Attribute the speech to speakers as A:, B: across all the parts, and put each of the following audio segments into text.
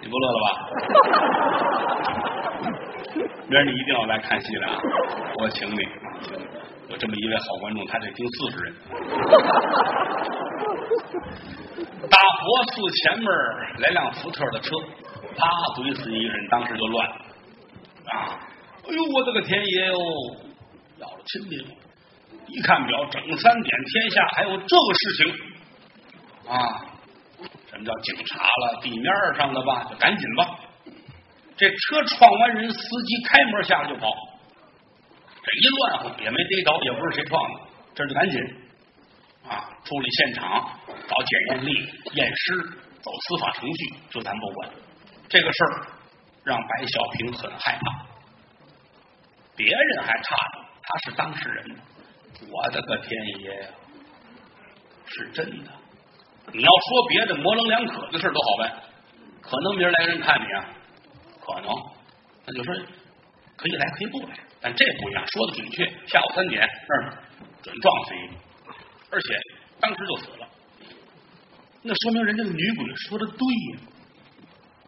A: 你不乐了吧？明儿你一定要来看戏来啊！我请你，有这么一位好观众，他得听四十人。大佛寺前面来辆福特的车，啪怼死一个人，当时就乱了啊！哎呦，我的个天爷哟！要了亲命！一看表，整三点，天下还有这个事情啊！什么叫警察了？地面上的吧，就赶紧吧。这车撞完人，司机开门下来就跑。这一乱乎也没逮着，也不是谁撞的，这就赶紧啊，处理现场，找检验力、验尸，走司法程序，这咱不管。这个事儿让白小平很害怕。别人还差着，他是当事人。我的个天爷呀，是真的！你要说别的模棱两可的事都好办，可能明儿来人看你啊，可能那就说可以来可以不来，但这不一样，说的准确。下午三点那儿准撞死一个，而且当时就死了，那说明人家的女鬼说的对呀。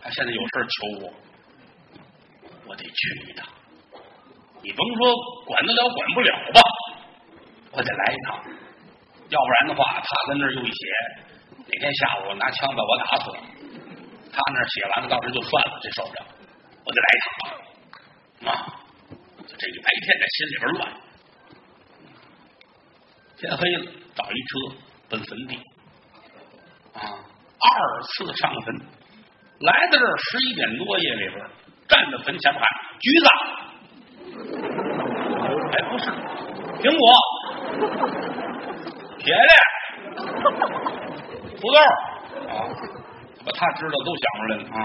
A: 他现在有事求我，我得去一趟。你甭说管得了管不了吧，我得来一趟，要不然的话，他跟那儿又一写，天下午拿枪把我打死了，他那写完了，到时就算了，这受不了，我得来一趟啊！这一白天在心里边乱，天黑了，找一车奔坟地。啊，二次上坟，来到这儿十一点多夜里边，站在坟前喊橘子。哎，不是，苹果、铁的、土豆啊，把他知道都想出来了啊。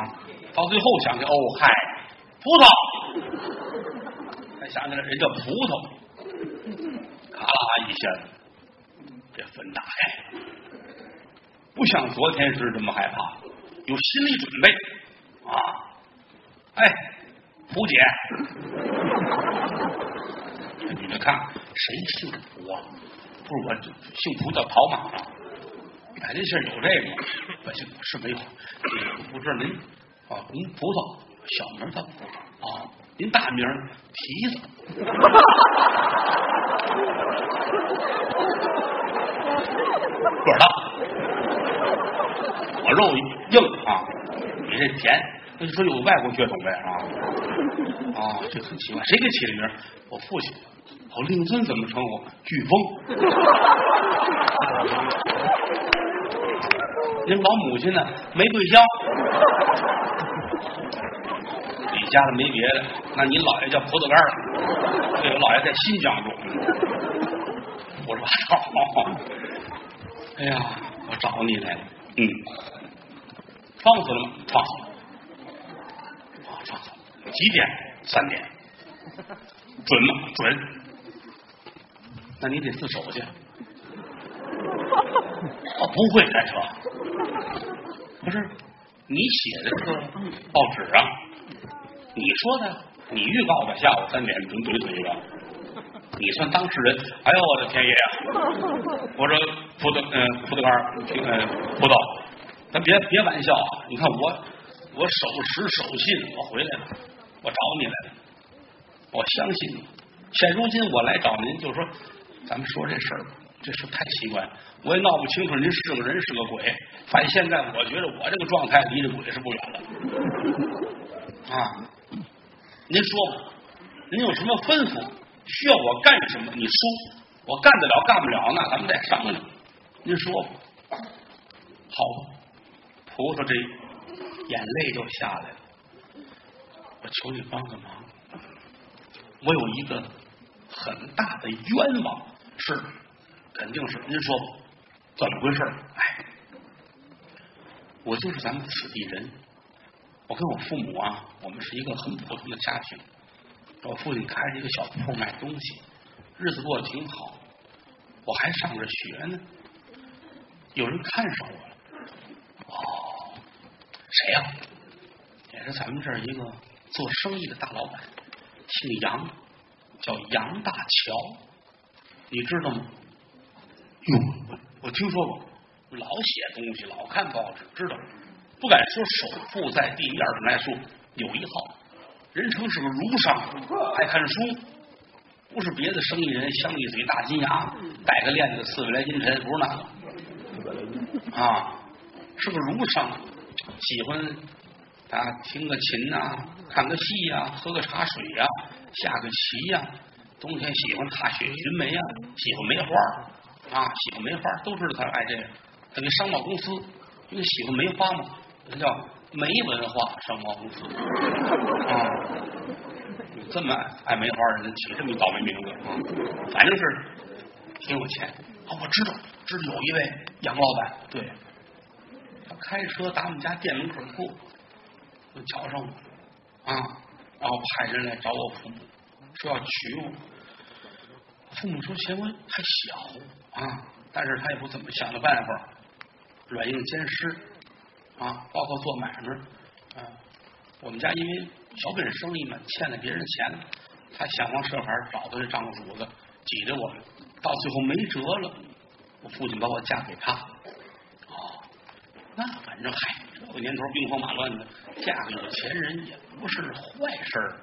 A: 到最后想起，哦嗨，葡萄，才想起来人叫葡萄。咔啦一下子，这坟打开，不像昨天是这么害怕，有心理准备啊。哎，胡姐。你们看，谁姓蒲啊？不是我姓蒲叫跑马啊。百家姓有这个吗？我姓是没有。不知道您啊，您葡萄小名叫葡萄啊，您大名蹄子。个儿大，我肉硬啊，你这甜。那就说有外国血统呗啊啊，这很奇怪，谁给起的名？我父亲。我令尊怎么称呼？飓风。您老母亲呢？玫瑰香。你家里没别的，那你姥爷叫葡萄干儿。对我姥爷在新疆住。我说操！哎呀，我找你来了。嗯，撞死了吗？撞死了。啊，撞死了。几点？三点。准吗？准。那你得自首去。我 不会开车，不是你写的这个报纸啊？你说的，你预告的，下午三点准怼死一个，你算当事人。哎呦我的天爷啊！我说葡萄，嗯，葡萄干，嗯，葡萄，咱别别玩笑啊！你看我，我守时守信，我回来了，我找你来了，我相信你。现如今我来找您，就是说。咱们说这事儿吧，这事太奇怪，我也闹不清楚您是个人是个鬼。反正现在我觉得我这个状态离这鬼是不远了。啊，您说吧，您有什么吩咐？需要我干什么？你说，我干得了，干不了，那咱们再商量。您说吧。好，菩萨这眼泪就下来了。我求你帮个忙，我有一个很大的冤枉。是，肯定是。您说怎么回事？哎，我就是咱们此地人。我跟我父母啊，我们是一个很普通的家庭。我父亲开着一个小铺卖东西，日子过得挺好。我还上着学呢。有人看上我了。哦，谁呀？也是咱们这儿一个做生意的大老板，姓杨，叫杨大桥。你知道吗？哟，我我听说过，老写东西，老看报纸，知道。不敢说首富，在地面上来说有一号，人称是个儒商，爱看书，不是别的生意人，镶一嘴大金牙，戴个链子四百来斤沉，不是那个啊，是个儒商，喜欢啊听个琴呐，看个戏呀，喝个茶水呀，下个棋呀，冬天喜欢踏雪寻梅呀，喜欢梅花啊，喜欢梅花，都知道他爱这个，他给商贸公司，因为喜欢梅花嘛。他叫梅文化商贸公司啊，这么爱梅花的人起这么倒霉名字啊，反正是挺有钱啊。我知道，知道有一位杨老板，对，他开车打我们家店门口过，就瞧上我啊，然后派人来找我父母，说要娶我。父母说嫌我还小啊，但是他也不怎么想的办法，软硬兼施。啊，包括做买卖，啊，我们家因为小本生意嘛，欠了别人钱，他想方设法找到这账主子，挤着我们，到最后没辙了，我父亲把我嫁给他。哦，那反正嗨，这年头兵荒马乱的，嫁个有钱人也不是坏事，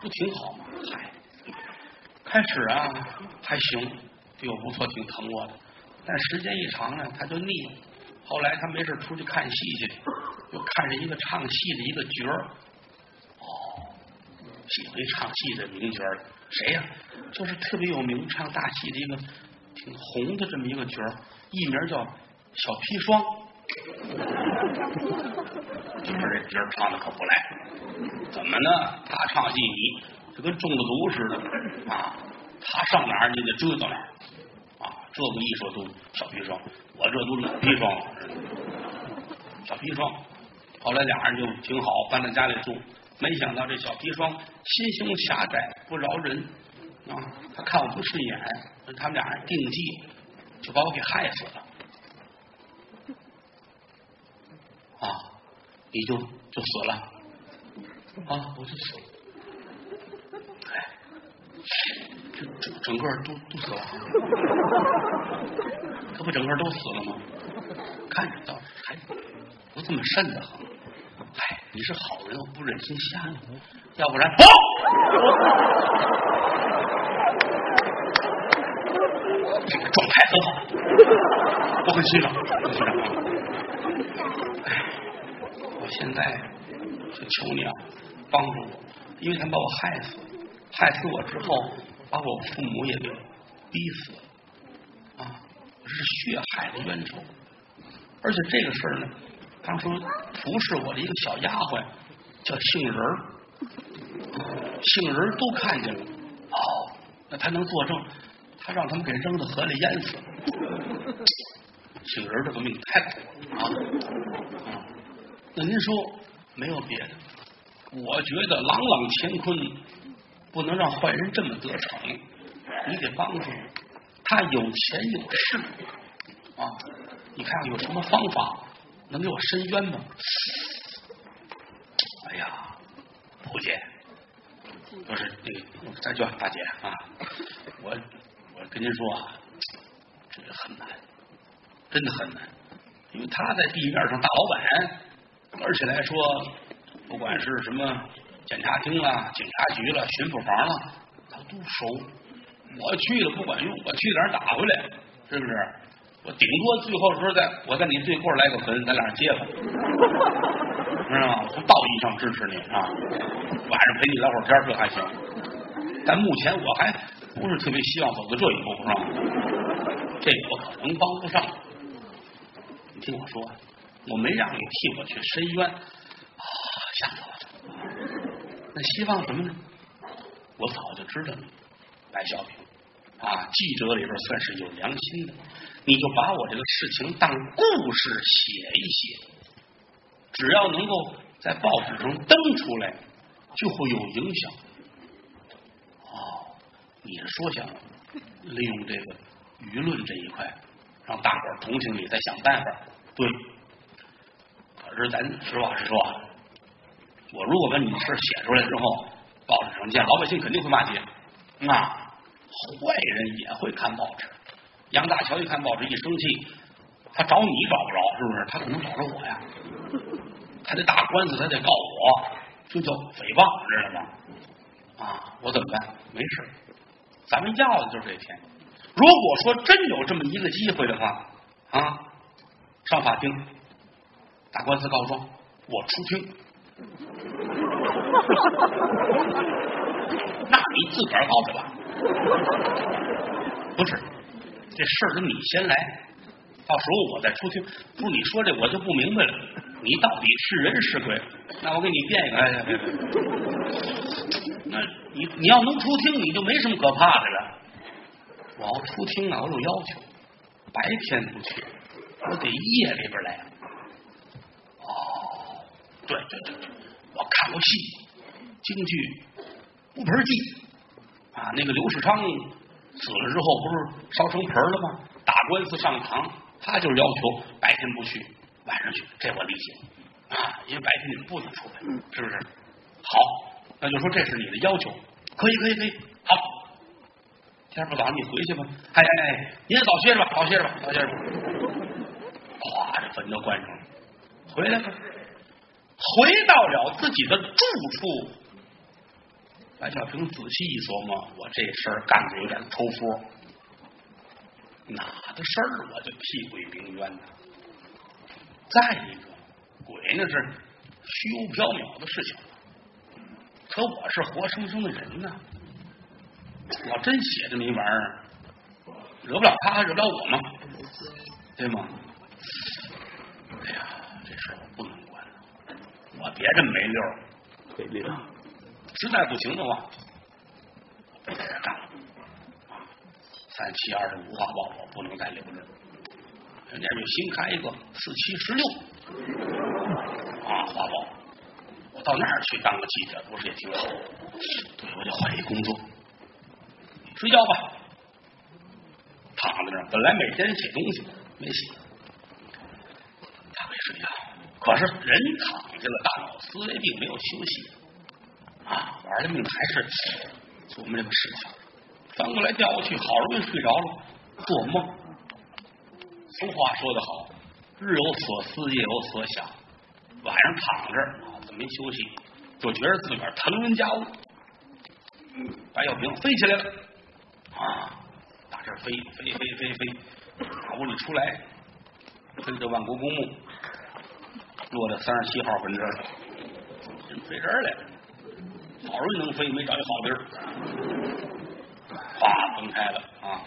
A: 不挺好吗？嗨，开始啊还行，对我不错，挺疼我的，但时间一长呢，他就腻了。后来他没事出去看戏去，又看上一个唱戏的一个角儿，哦，喜欢唱戏的名角儿，谁呀？就是特别有名唱大戏的一个挺红的这么一个角儿，艺名叫小砒霜，就是这角儿唱的可不赖，怎么呢？他唱戏你就跟中了毒似的啊，他上哪儿你得追到哪儿啊，这个艺术都小砒霜。我这都老砒霜，小砒霜。后来俩人就挺好，搬到家里住。没想到这小砒霜心胸狭窄，不饶人啊！他看我不顺眼，他们俩人定计，就把我给害死了。啊，你就就死了啊！我就死了。整整个都都死了。这不整个都死了吗？看着倒还不这么瘆得慌。哎，你是好人，我不忍心吓你，要不然不，这个状态很好，我很欣赏，很欣赏。哎，我现在就求你啊，帮助我，因为他把我害死，害死我之后，把我父母也给逼死了啊。是血海的冤仇，而且这个事儿呢，当初服侍我的一个小丫鬟叫杏仁儿，杏仁儿都看见了，哦，那他能作证，他让他们给扔到河里淹死了。杏仁儿这个命太苦了啊！啊，那您说没有别的，我觉得朗朗乾坤不能让坏人这么得逞，你得帮助。他有钱有势啊！你看有什么方法能给我伸冤吗？哎呀，蒲姐，不是那个，咱叫大姐啊！我我跟您说啊，这个很难，真的很难，因为他在地面上大老板，而且来说，不管是什么检察厅了、警察局了、巡捕房了，他都熟。我去了不管用，我去哪儿打回来？是不是？我顶多最后时候在我在你对过来个坟，咱俩接吧，知道吗？从道义上支持你啊，晚上陪你聊会儿天，这还行。但目前我还不是特别希望走到这一步，是吧？这我可能帮不上。你听我说，我没让你替我去申冤，吓死我了。希望什么呢？我早就知道了。白小平啊，记者里边算是有良心的，你就把我这个事情当故事写一写，只要能够在报纸上登出来，就会有影响。哦，你是说想利用这个舆论这一块，让大伙儿同情你，再想办法。对，可是咱实话实说啊，我如果把你的事写出来之后，报纸上见，老百姓肯定会骂街。啊，坏人也会看报纸。杨大桥一看报纸，一生气，他找你找不着，是不是？他可能找着我呀。他得打官司，他得告我，这叫诽谤，知道吗？啊，我怎么办？没事，咱们要的就是这钱。如果说真有这么一个机会的话，啊，上法庭打官司告状，我出庭。那你自个儿告去吧。不是，这事儿你先来，到时候我再出庭。不是你说这我就不明白了，你到底是人是鬼？那我给你变一个。哎，别别那你你要能出庭，你就没什么可怕的了。我要出庭啊，我有要求，白天不去，我得夜里边来。哦，对对对对，我看过戏，京剧《乌盆记》啊，那个刘世昌死了之后，不是烧成盆了吗？打官司上堂，他就是要求白天不去，晚上去，这我理解啊，因为白天你们不能出来，是不是？好，那就说这是你的要求，可以可以可以，好，天不早，你回去吧。哎哎哎，你也早歇着吧，早歇着吧，早歇着吧。哗，这坟都关上了，回来吧。回到了自己的住处，白小平仔细一琢磨，我这事儿干的有点抽风，哪的事儿我就替鬼鸣冤呢？再一个，鬼那是虚无缥缈的事情，可我是活生生的人呢。我真写这么一玩意儿，惹不了他，还惹不了我吗？对吗？哎呀，这事儿我不能管，我别这么没溜儿，
B: 没溜儿。
A: 实在不行的话，在这干了。三七二十五画报我不能再留着，人家就新开一个四七十六啊画报，我到那儿去当个记者，不是也挺好？对，我就换一工作。睡觉吧，躺在那儿。本来每天写东西没写，他没睡觉。可是人躺下了，大脑思维并没有休息啊，玩了命还是琢磨这个事情，翻过来调过去，好容易睡着了，做梦。俗话说得好，日有所思，夜有所想。晚上躺着，脑子没休息，就觉得自个儿腾云驾雾。白小平飞起来了。啊，打这飞飞飞飞飞，打屋里出来，飞到万国公墓，落在三十七号坟这儿了，飞这儿来了，好容易能飞，没找一好地儿，哗，分开了啊，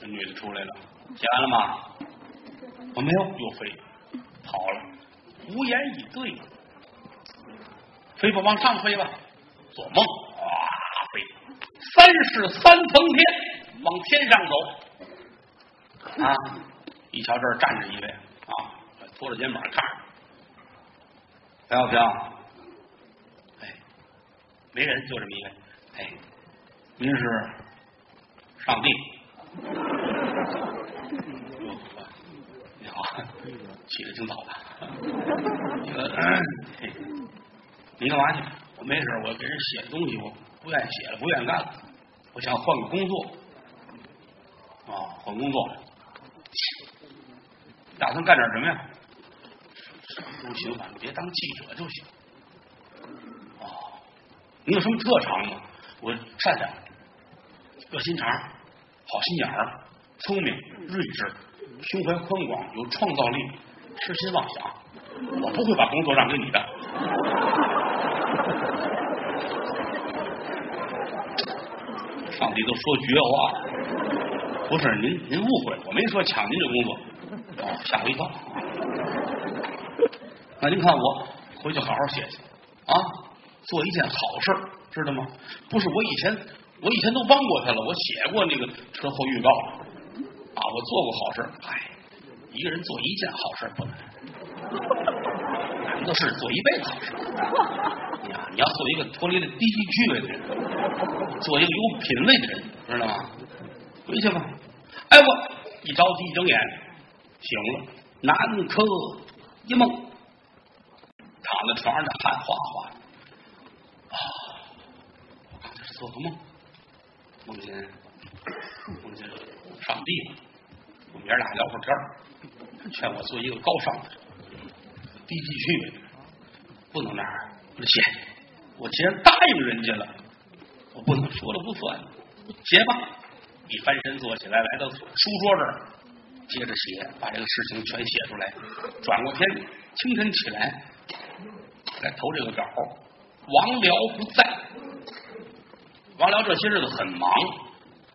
A: 这女的出来了，写完了吗？我没有，又飞，跑了，无言以对，飞吧，往上飞吧，做梦。三十三层天，往天上走啊！一瞧这儿站着一位啊，拖着肩膀看着，白小平，哎，没人，就这么一位，哎，您是上帝？你好，起的挺早的。你说，你干嘛去？我没事，我给人写东西，我。不愿意写了，不愿意干了，我想换个工作啊，换工作，打算干点什么呀？不行，反正别当记者就行。哦，你有什么特长吗？我善良、热心肠、好心眼儿、聪明、睿智、胸怀宽广、有创造力、痴心妄想。我不会把工作让给你的。上帝都说绝话，不是您您误会，我没说抢您的工作，哦，吓我一跳。那您看我回去好好写写啊，做一件好事，知道吗？不是我以前我以前都帮过他了，我写过那个车祸预告啊，我做过好事。哎，一个人做一件好事不难，难的是做一辈子好事。呀，你要做一个脱离了低级趣味的人。做一个有品位的人，知道吗？回去吧。哎，我一着急一睁眼醒了，南柯一梦，躺在床上的汗哗哗。啊，我刚才是做个梦，梦见梦见上帝了。我们爷俩聊会儿天劝我做一个高尚的、低级趣味。不能那样。我说写，我既然答应人家了，我不能说了不算。写吧，一翻身坐起来，来到书桌这儿，接着写，把这个事情全写出来。转过天，清晨起来来投这个稿。王辽不在，王辽这些日子很忙，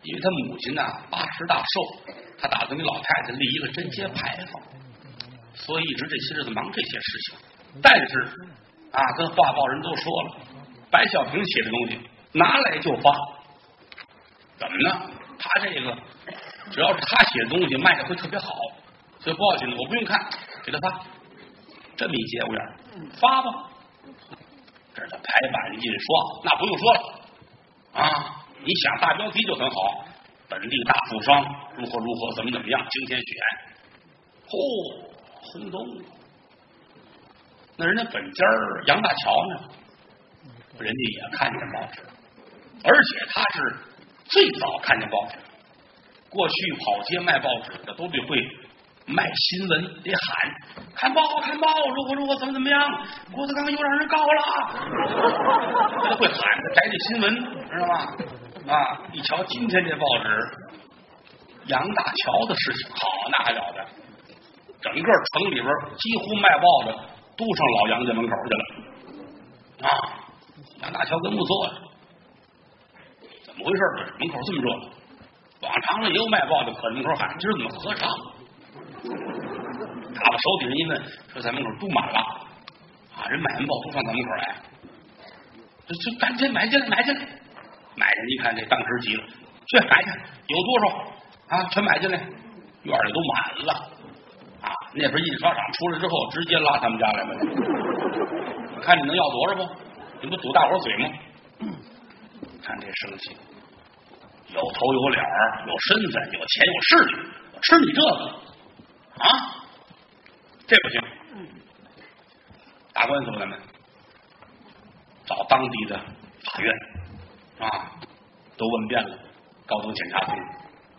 A: 因为他母亲呢八十大寿，他打算给老太太立一个贞节牌坊，所以一直这些日子忙这些事情。但是啊，跟画报人都说了，白小平写的东西拿来就发，怎么呢？他这个只要是他写的东西卖的会特别好，所以不要紧，我不用看，给他发，这么一节骨眼发吧。这是排版印刷，那不用说了啊！你想大标题就很好，本地大富商如何如何，怎么怎么样，今天选，嚯，轰动！那人家本家杨大桥呢？人家也看见报纸，而且他是最早看见报纸。过去跑街卖报纸的都得会。卖新闻得喊，看报看报，如何如何，怎么怎么样？郭德纲又让人告了，他会喊，摘这新闻，知道吗？啊！一瞧今天这报纸，杨大桥的事情，好那还了得！整个城里边几乎卖报的都上老杨家门口去了。啊！杨大桥跟木坐呀，怎么回事？门口这么热，往常呢也有卖报的可门口喊，今儿怎么合唱？他把手底下一问，说在门口都满了啊！人买完报都上咱门口来，这这赶紧买进来，买进来！买人一看，这当时急了，去买去，有多少啊？全买进来，院里都满了啊！那边印刷厂出来之后，直接拉他们家来了。看你能要多少不？你不堵大伙嘴吗？看这生气，有头有脸有身份，有钱有势力，吃你这个。啊，这不行！打官司吧，咱们找当地的法院啊，都问遍了，高等检察厅、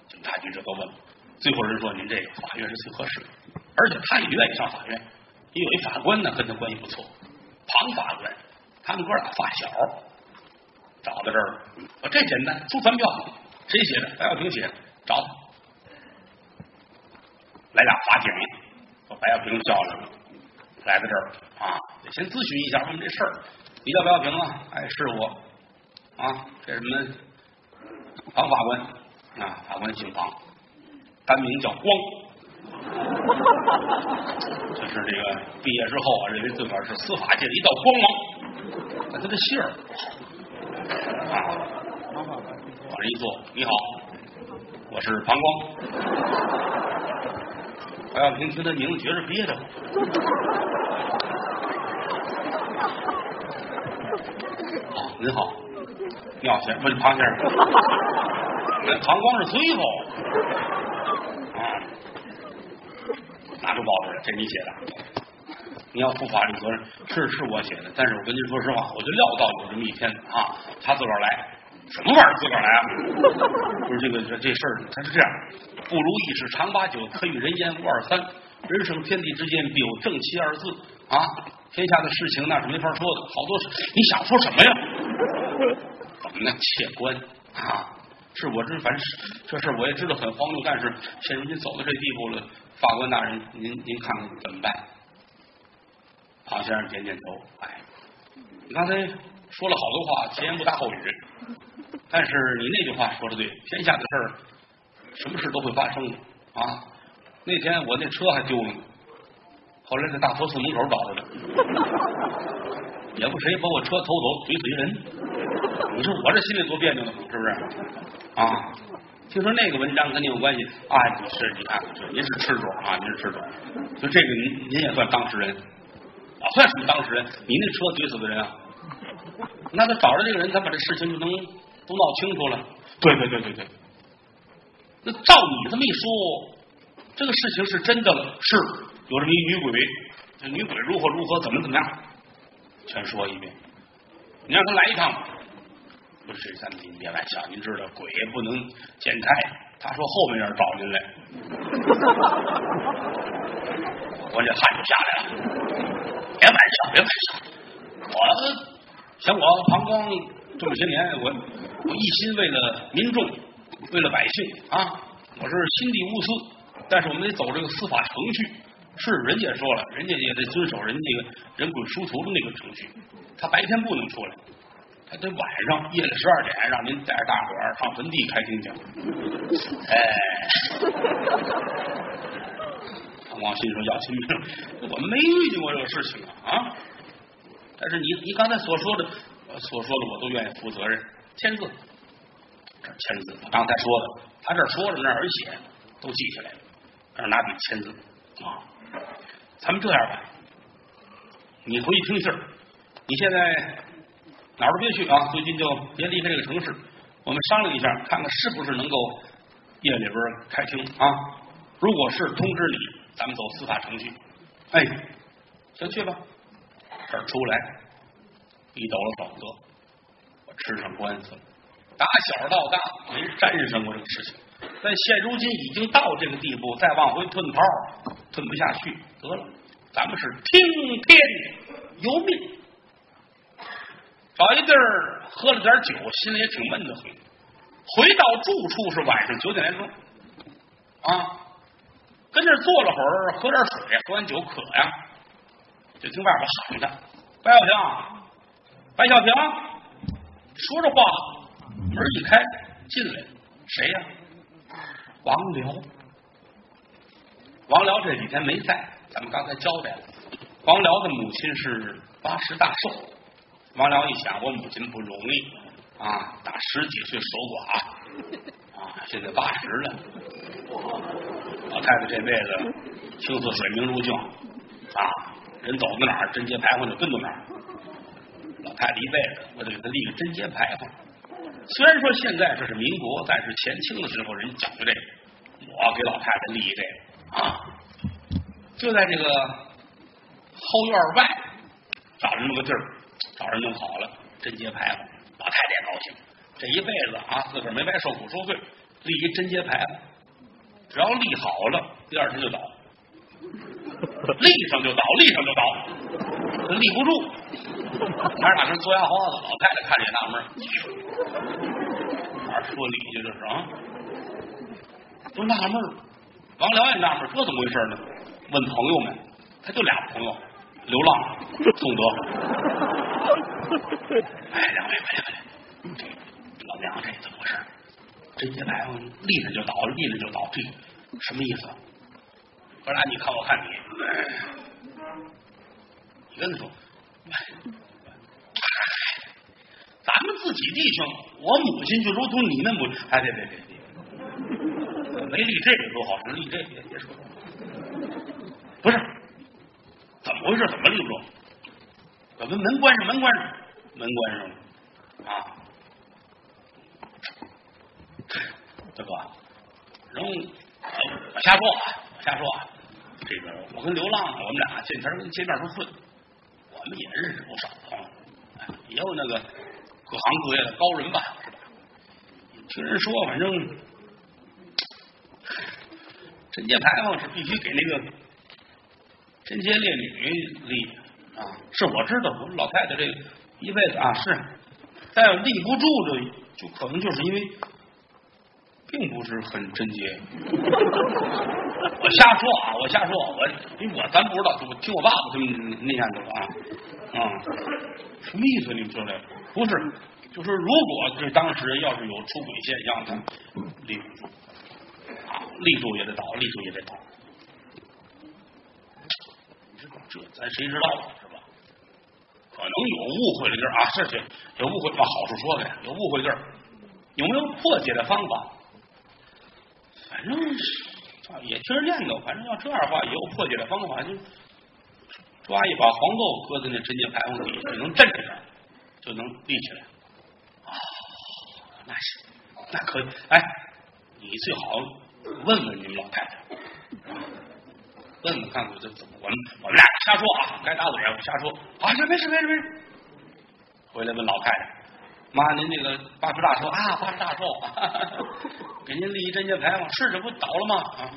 A: 警察局这都问了，最后人说您这个法院是最合适的，而且他也愿意上法院，因为法官呢跟他关系不错，庞法官，他们哥俩发小，找到这儿，我这简单，出传票，谁写的？白小平写的，找他。来俩法警，把白小平叫来了，来到这儿啊，得先咨询一下，问这事儿。你叫白小平啊？哎，是我啊。这什么庞法官啊？法官姓庞，单名叫光。就是这个毕业之后啊，认为自个儿是司法界的一道光芒。那他的姓儿啊，往这一坐，你好，我是庞光。白小平听他名字，觉着憋得慌。好，您好，尿先生，不是庞先生。那庞光是最后啊，拿出报纸来，这你写的，你要负法律责任。是，是我写的，但是我跟您说实话，我就料到有这么一天啊，他自个儿来。什么玩意儿自个儿来啊？不是这个这这事儿，他是这样：不如意事常八九，可与人言无二三。人生天地之间，必有正气二字啊！天下的事情那是没法说的，好多事你想说什么呀？怎么呢？切官啊！是我这反正这事儿我也知道很荒谬，但是现如今走到这地步了，法官大人，您您看看怎么办？庞先生点点头，哎，你刚才说了好多话，前言不搭后语。但是你那句话说的对，天下的事儿，什么事都会发生的啊！那天我那车还丢了呢，后来在大佛寺门口找着的，也不谁把我车偷走怼死一人，你说我这心里多别扭呢，是不是？啊！听说那个文章跟您有关系啊？你是你看，您是吃主啊，您是吃主，就这个您您也算当事人，啊，算什么当事人？你那车怼死的人啊？那他找着这个人，他把这事情就能。都闹清楚了，对对对对对。那照你这么一说，这个事情是真的了，是有这么一女鬼，这女鬼如何如何，怎么怎么样，全说一遍。你让他来一趟，不是咱们您别玩笑，您知道鬼也不能见太。他说后面要找您来，我这汗就下来了。别玩笑，别玩笑。我像我膀胱这么些年，我我一心为了民众，为了百姓啊，我是心地无私，但是我们得走这个司法程序。是，人家说了，人家也得遵守人家那个人滚殊途的那个程序。他白天不能出来，他得晚上夜里十二点，让您带着大伙儿上坟地开庭去。哎。王心说要亲命，我没遇见过这个事情啊！但是你你刚才所说的我所说的，我都愿意负责任。签字，这签字。我刚才说的，他这说着那儿写，都记下来了。这拿笔签字啊。咱们这样吧，你回去听信儿。你现在哪儿都别去啊，最近就别离开这个城市。我们商量一下，看看是不是能够夜里边开庭啊？如果是，通知你。咱们走司法程序，哎，先去吧。这儿出来，一抖了手子，我吃上官司了。打小到大没沾上过这个事情，但现如今已经到这个地步，再往回吞泡，吞不下去。得了，咱们是听天由命。找一地儿喝了点酒，心里也挺闷的很。回到住处是晚上九点来钟啊。跟这坐了会儿，喝点水，喝完酒渴呀，就听外边喊他：“白小平，白小平！”说着话，门一开，进来，谁呀？王辽。王辽这几天没在，咱们刚才交代了。王辽的母亲是八十大寿。王辽一想，我母亲不容易啊，打十几岁守寡啊，现在八十了。老太太这辈子青似水，明如镜啊！人走到哪儿，贞节牌坊就跟到哪儿。老太太一辈子，我得给她立个贞节牌坊。虽然说现在这是民国，但是前清的时候人讲究这个，我给老太太立一这个啊！就在这个后院外找这么个地儿，找人弄好了贞节牌坊。老太太也高兴，这一辈子啊，自个儿没白受苦受罪，立一贞节牌坊。只要立好了，第二天就倒，立上就倒，立上就倒，立不住。还是打成做牙花子，老太太看着也纳闷哪说理去这是啊？都纳闷王辽也纳闷这怎么回事呢？问朋友们，他就俩朋友，流浪宋德。哎，两位，快来快点，老娘这怎么回事？这一来立着就倒，立着就倒，这什么意思？哥俩你看我看你，你跟他说，咱们自己弟兄，我母亲就如同你们母，哎，别别别别，没立这个多好，立这个别说，不是，怎么回事？怎么立不住？把门门关上，门关上，门关上了啊。大哥，然后我瞎说啊，我瞎说啊。这个我跟流浪，我们俩见天跟见面都顺，我们也认识不少啊，也有那个各行各业的高人吧，是吧？听人说，反正贞节牌坊是必须给那个贞洁烈女立啊。是我知道，我们老太太这一辈子啊是，但要立不住的，就可能就是因为。并不是很贞洁，我瞎说啊！我瞎说，我因为我咱不知道，我听我爸爸他们那样的啊啊，什么意思？你们说这不是？就是如果这当时要是有出轨现象，他立不住啊，立住也得倒，立住也得倒。这咱谁知道啊？是吧？可能有误会的地儿啊，是是有误会，往好处说呗，有误会地儿，有没有破解的方法？反正也听人念叨，反正要这样的话，也有破解的方法，就抓一把黄豆搁在那贞节牌坊底下，能镇着点，就能立起来。啊，那是，那可以。哎，你最好问问你们老太太，问问看看这怎么。我们我们俩瞎说啊，该打嘴我瞎说。啊，这没事没事没事。回来问老太太。妈，您那个八十大寿啊，八十大寿，给您立一贞节牌坊，是这不倒了吗？啊！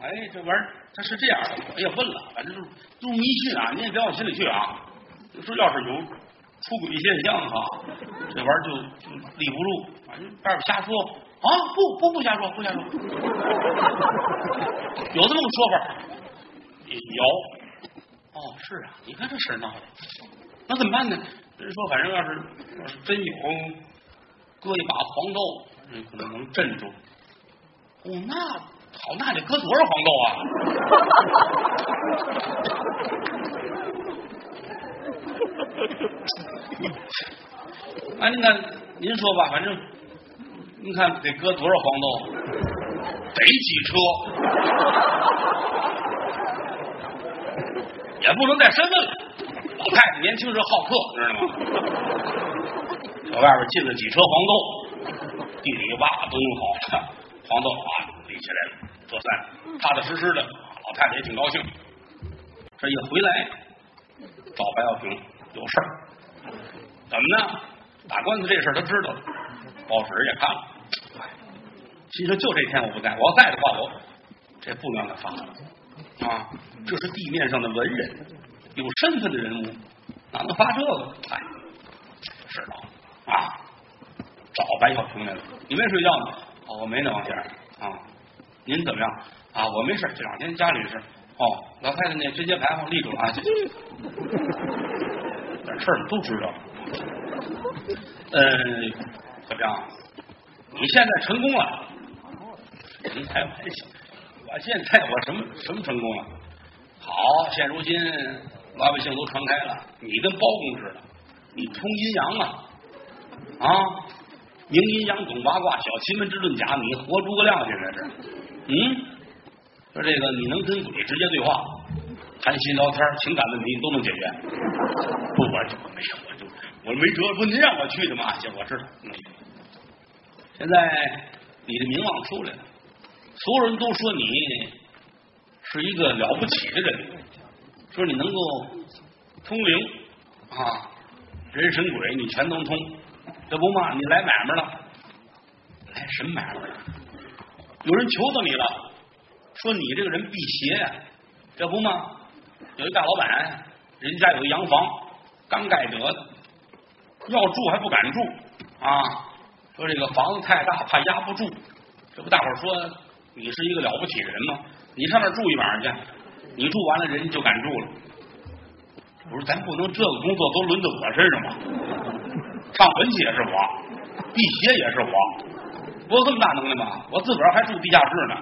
A: 哎，这玩意儿它是这样的，哎呀，问了，反正就是迷信啊，您也别往心里去啊。有时候要是有出轨现象哈，这玩意儿就就立不住，反正外边瞎说啊，不不不瞎说，不瞎说，有这么个说法？有。哦，是啊，你看这事闹的，那怎么办呢？人说，反正要是要是真有，搁一把黄豆，嗯，可能能镇住。哦，那好，那得搁多少黄豆啊？啊，您看，您说吧，反正您看得搁多少黄豆？得几车？也不能再深问了。老太太年轻时好客，知道吗？在外边进了几车黄豆，地里挖都弄好，黄豆啊立起来了，做饭踏踏实实的。老太太也挺高兴。这一回来找白小平有事儿，怎么呢？打官司这事儿他知道了，报纸也看了。心说就这天我不在，我要在的话，我这不能让他发了啊。这是地面上的文人，有身份的人物，哪能发这个？哎，知道啊，找白小平来了。你没睡觉呢？哦，我没呢，王先生啊。您怎么样啊？我没事，这两天家里事。哦，老太太那直接牌坊立住了啊。这这点事儿都知道。嗯，怎么样？你现在成功了？您开玩笑，我现在我什么什么成功了？好，现如今老百姓都传开了，你跟包公似的，你通阴阳啊啊，明阴阳懂八卦，小奇门之论甲，你活诸葛亮去了是？嗯，说这个你能跟鬼直接对话，谈心聊天，情感问题你都能解决。不，我就没有，我就我没辙。不，您让我去的嘛？行，我知道。嗯现在你的名望出来了，所有人都说你。是一个了不起的人，说你能够通灵啊，人神鬼你全能通，这不嘛？你来买卖了，来什么买卖？有人求到你了，说你这个人辟邪，这不嘛？有一大老板，人家有个洋房，刚盖得的，要住还不敢住啊，说这个房子太大，怕压不住。这不大伙说你是一个了不起的人吗？你上那住一晚上去，你住完了，人家就敢住了。我说咱不能这个工作都轮到我身上吗？唱文戏也是我，辟邪也是我，我有这么大能耐吗？我自个儿还住地下室呢。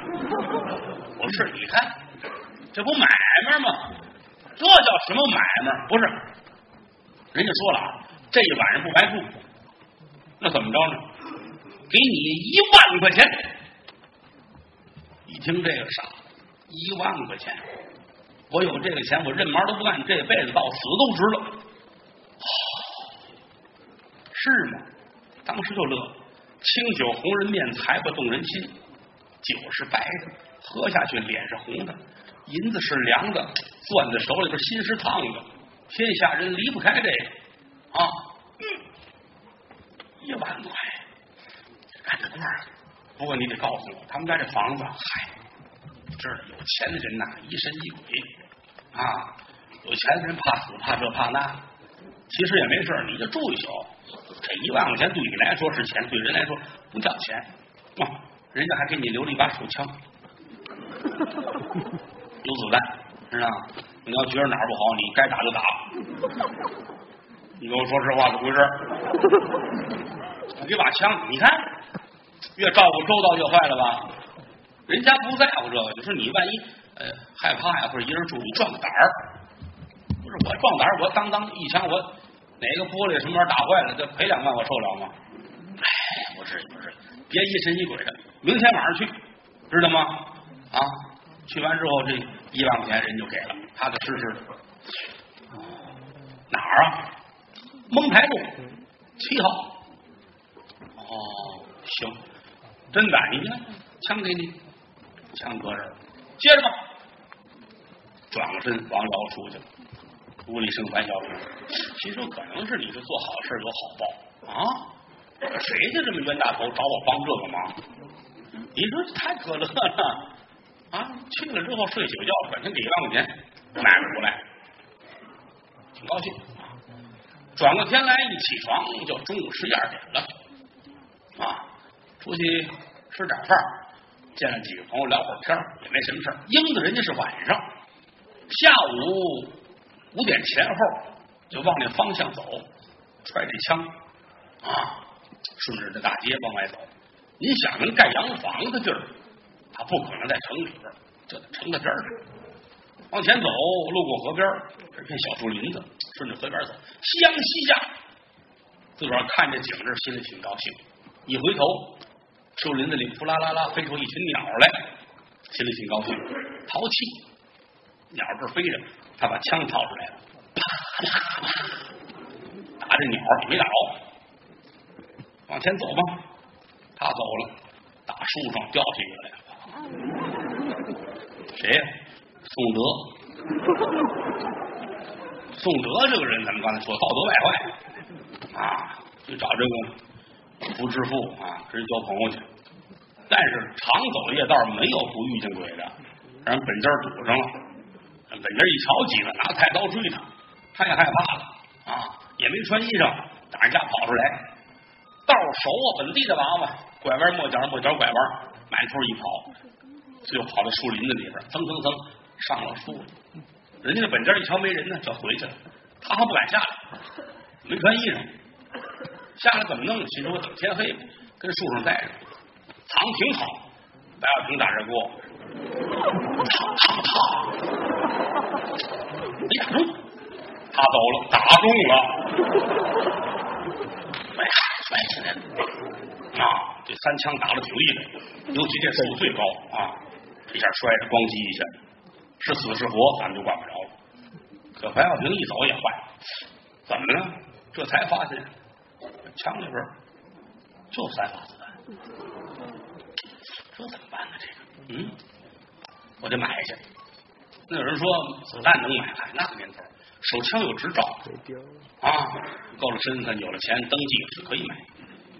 A: 我是，你看，这不买卖吗？这叫什么买卖？不是，人家说了，这一晚上不白住，那怎么着呢？给你一万块钱。一听这个傻。一万块钱，我有这个钱，我任毛都不干，这辈子到死都值了。是吗？当时就乐，清酒红人面，财不动人心。酒是白的，喝下去脸是红的；银子是凉的，攥在手里边心是烫的。天下人离不开这个啊！一万块，干得多少？不过你得告诉我，他们家这房子，嗨。这有钱的人呐，疑神疑鬼啊！有钱的人怕死，怕这怕那，其实也没事你就住一宿。这一万块钱对你来说是钱，对人来说不叫钱。啊，人家还给你留了一把手枪，有子弹，知道你要觉得哪儿不好，你该打就打。你跟我说实话，怎么回事？给把枪，你看，越照顾周到越坏了吧？人家不在乎这个，就说你万一呃害怕呀，或者一人住，你壮个胆儿。不是我壮胆儿，我当当一枪，我哪个玻璃什么玩意儿打坏了，这赔两万，我受了吗？哎，不是不是，别疑神疑鬼的。明天晚上去，知道吗？啊，去完之后这一万块钱人就给了，踏踏实实的。哪儿啊？蒙台路七号。哦，行，真的，你看枪给你。枪搁这儿，接着吧。转过身，王瑶出去了。屋里剩白小平，心说可能是你是做好事有好报啊？谁家这么冤大头找我帮这个忙？你说太可乐了啊！去了之后睡宿觉，转身给一万块钱买回来，挺高兴。转过天来一起床就中午十一二点了啊，出去吃点饭，见了几个朋友聊会儿天也没什么事英子人家是晚上下午五点前后就往那方向走，揣着枪啊，顺着这大街往外走。你想能盖洋房的地儿，他不可能在城里边，就在城的边上。往前走，路过河边，这片小树林子，顺着河边走，夕阳西下，自个儿看这景致，心里挺高兴。一回头，树林子里呼啦啦啦飞出一群鸟来，心里挺高兴。淘气，鸟这飞着，他把枪掏出来了，啪啪啪，打这鸟没打着。往前走吧，他走了，大树上掉下一个来，谁呀？宋德，宋德这个人，咱们刚才说道德败坏啊，去找这个福知富啊，跟人交朋友去。但是常走夜道，没有不遇见鬼的，让人本家堵上了。本家一瞧，几个拿菜刀追他，他也害怕了啊，也没穿衣裳，打人家跑出来，道熟啊，本地的娃娃，拐弯抹角，抹角拐弯，满处一跑，最后跑到树林子里边，蹭蹭蹭。上了树了，人家的本家一瞧没人呢，就回去了。他还不敢下来，没穿衣裳，下来怎么弄？心说我等天黑，跟树上待着，藏挺好。白小平打这锅，烫烫烫，没打中，他走了，打中了，哎呀，摔起来了啊！这三枪打的挺厉害，尤其这树最高啊，一下摔着，咣叽一下。是死是活，咱们就管不着了。可白小平一走也坏，怎么了？这才发现枪里边就三发子弹，这怎么办呢？这个，嗯，我得买去。那有人说子弹能买，那个年头手枪有执照啊，够了身份，有了钱，登记是可以买。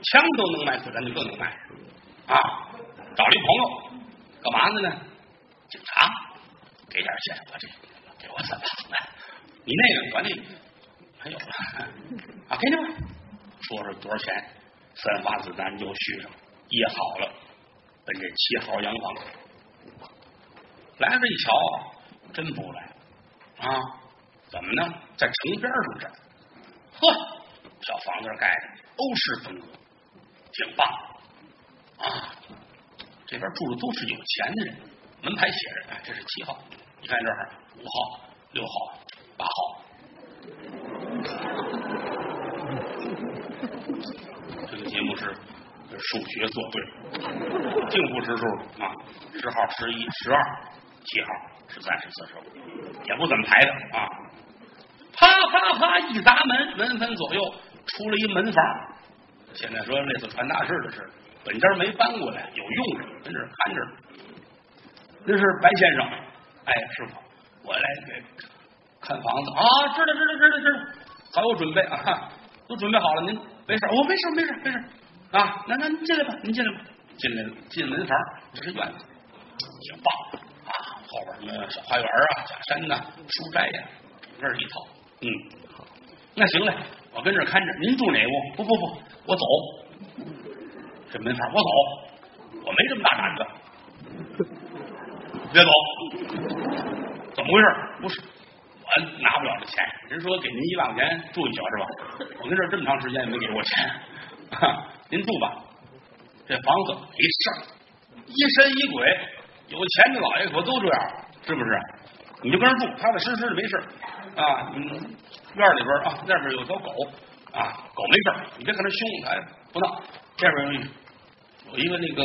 A: 枪都能买，子弹就更能买啊！找了一朋友，干嘛的呢？警察。给点钱，我这给我三发子弹，你那个我那没有了啊，给你吧。说说多少钱？三发子弹就续上，掖好了，奔这七号洋房来了。一瞧，真不赖啊！怎么呢？在城边上站，呵，小房子盖的欧式风格，挺棒啊！这边住的都是有钱的人，门牌写着，哎，这是七号。你看这儿，五号、六号、八号，这个节目是数学作对，净不识数啊！十号、十一、十二、七号、十三、十四、十五，也不怎么排的啊！啪啪啪一砸门，门分左右出了一门房。现在说类似传达室的事，本家没搬过来，有用的，跟这看着。那是白先生。哎，师傅，我来给看房子啊！知道，知道，知道，知道，早有准备啊，都准备好了。您没事，我没事，没事，没事啊。那那您进来吧，您进来吧。进来了，进门房，这是院子，挺棒啊。后边什么小花园啊、假山呐、书斋呀，整个一套。嗯，好，那行嘞，我跟这看着。您住哪屋？不不不，我走。这门房我走，我没这么大胆子。别走，怎么回事？不是我拿不了这钱，人说给您一万块钱住一宿是吧？我跟这这么长时间也没给过钱，您住吧。这房子没事儿，疑神疑鬼，有钱的老爷可都这样，是不是？你就跟这住，踏踏实实的没事啊。嗯，院里边啊，那边有条狗啊，狗没事你别看它凶，它不闹。这边有一个那个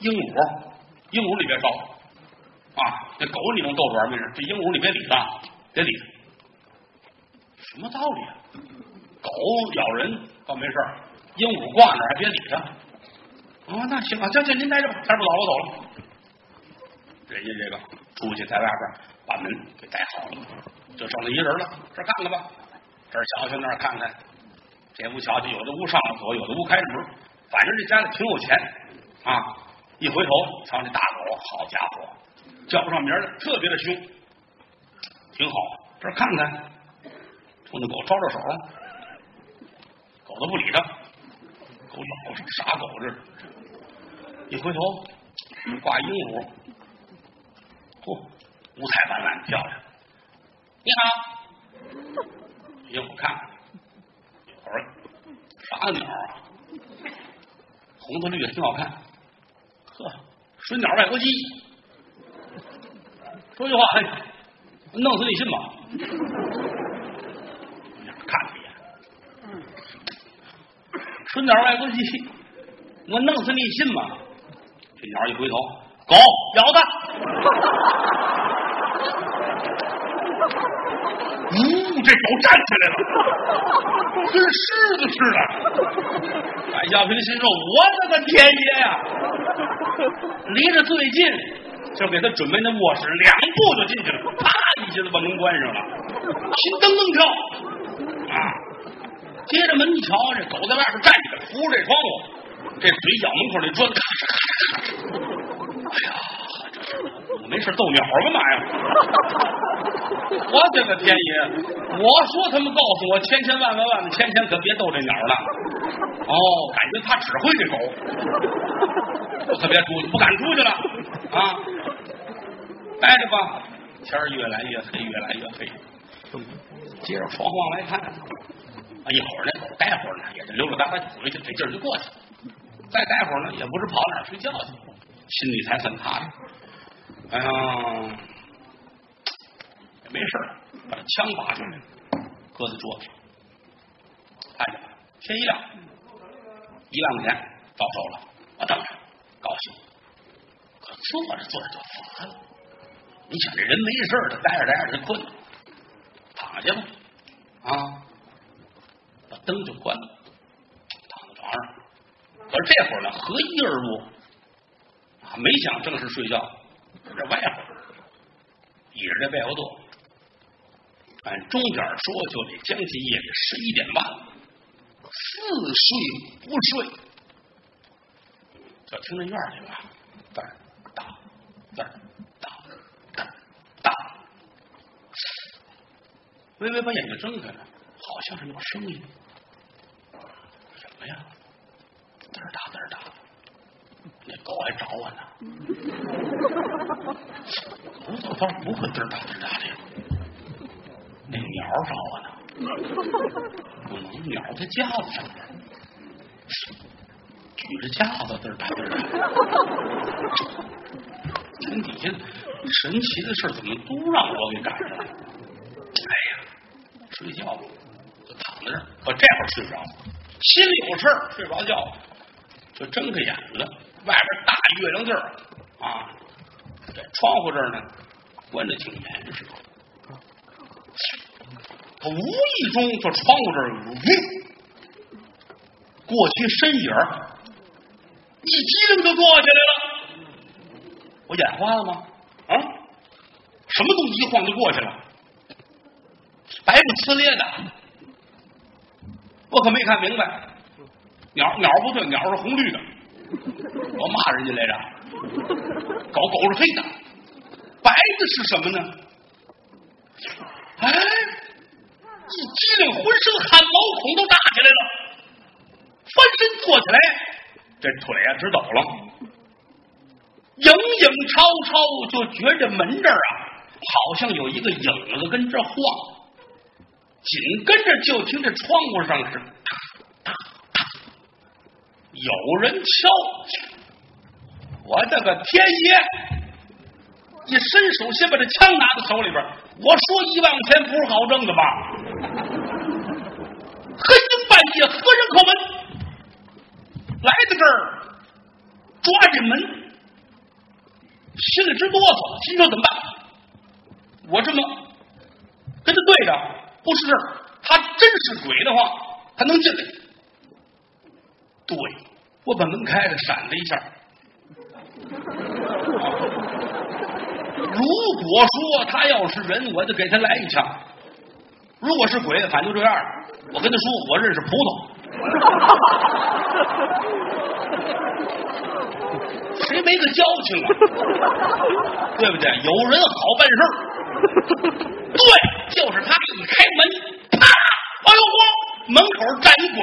A: 鹦鹉，鹦鹉里边招。啊，这狗你能逗着玩没事，这鹦鹉你别理它，别理它。什么道理啊？狗咬人倒没事，鹦鹉挂那还别理它。啊，那行啊，行行，您待着吧，天不早我走了。人家这个出去在外边把门给带好了，就剩他一人了。这看看吧，这儿瞧瞧，那儿看看，这屋瞧瞧，有的屋上了锁，有的屋开着门，反正这家里挺有钱啊。一回头瞧这大狗，好家伙！叫不上名的，特别的凶，挺好。这看看，冲那狗招招手，狗都不理他，狗老实，傻狗似的。一回头，挂鹦鹉，嚯，五彩斑斓，漂亮。你好，鹦鹉看看，一会儿啥鸟啊？红的绿的，挺好看。呵，水鸟外国鸡。说句话，嘿，弄死你信吗？看了一眼，春鸟外国鸡，我弄死你信吗？这鸟一回头，狗咬他！呜，这狗站起来了，跟狮子似的。白小平心说：“我的个天爷呀！”离着最近，就给他准备那卧室，两步就进去了，啪一下子把门关上了，心噔噔跳！接着门一瞧，这狗在外边站着，扶着这窗户，这嘴咬门口那砖，咔嚓咔嚓咔嚓。哎呀，我没事逗鸟干嘛呀？我的个天爷！我说他们告诉我千千万万万的千千可别逗这鸟了。哦，感觉他指挥这狗，我可别出去，不敢出去了啊！待着吧，天越来越黑，越来越黑。接着窗户往外看，啊，一会儿呢，待会儿呢，也就溜溜达达回去，这劲儿就过去了。再待会儿呢，也不知跑哪儿睡觉去了，心里才算踏实。哎呀，也没事儿，把枪拔出来，搁在桌子上，看着天一亮，一万块钱到手了，我等着，高兴。可坐着坐着就乏了。你想这人没事儿，他待着待着就困了，躺下吧，啊，灯就关了，躺在床上。可是这会儿呢，合衣而卧，啊，没想正式睡觉，这歪会儿，倚着这被窝坐。按钟点说，就得将近夜里十一点半，似睡不睡，就听着院里边字儿大字儿大字儿大，微微把眼睛睁开了，好像是有声音，么呀？嘚儿大字儿大，那狗还找我呢，狗早倒不会嘚儿大字儿大的。那鸟找我呢，不能，鸟在架子上面，举着架子，字打嘚儿。天底下神奇的事怎么都让我给赶上了？哎呀，睡觉就躺在这儿，可这会儿睡不着，心里有事儿，睡不着觉，就睁开眼了。外边大月亮地儿啊，这窗户这儿呢，关的挺严实。他无意中就窗户这儿，过去身影一激灵就坐起来了。我眼花了吗？啊，什么东西一晃就过去了？白不呲咧的，我可没看明白。鸟鸟不对，鸟是红绿的。我骂人家来着，狗狗是黑的，白的是什么呢？哎。一激灵，浑身汗毛孔都炸起来了，翻身坐起来，这腿啊直抖了，影影绰绰，就觉着门这儿啊，好像有一个影子跟这晃，紧跟着就听这窗户上是，有人敲，我的个天爷！一伸手，先把这枪拿在手里边。我说一万块钱不是好挣的吧？黑更半夜，何人叩门？来到这儿，抓着门，心里直哆嗦，心说怎么办？我这么跟他对着，不是他真是鬼的话，他能进来？对，我把门开了，闪了一下。如果说他要是人，我就给他来一枪；如果是鬼，反正就这样。我跟他说，我认识葡萄，谁没个交情啊？对不对？有人好办事对，就是他一开门，啪，哎呦，光门口站一鬼。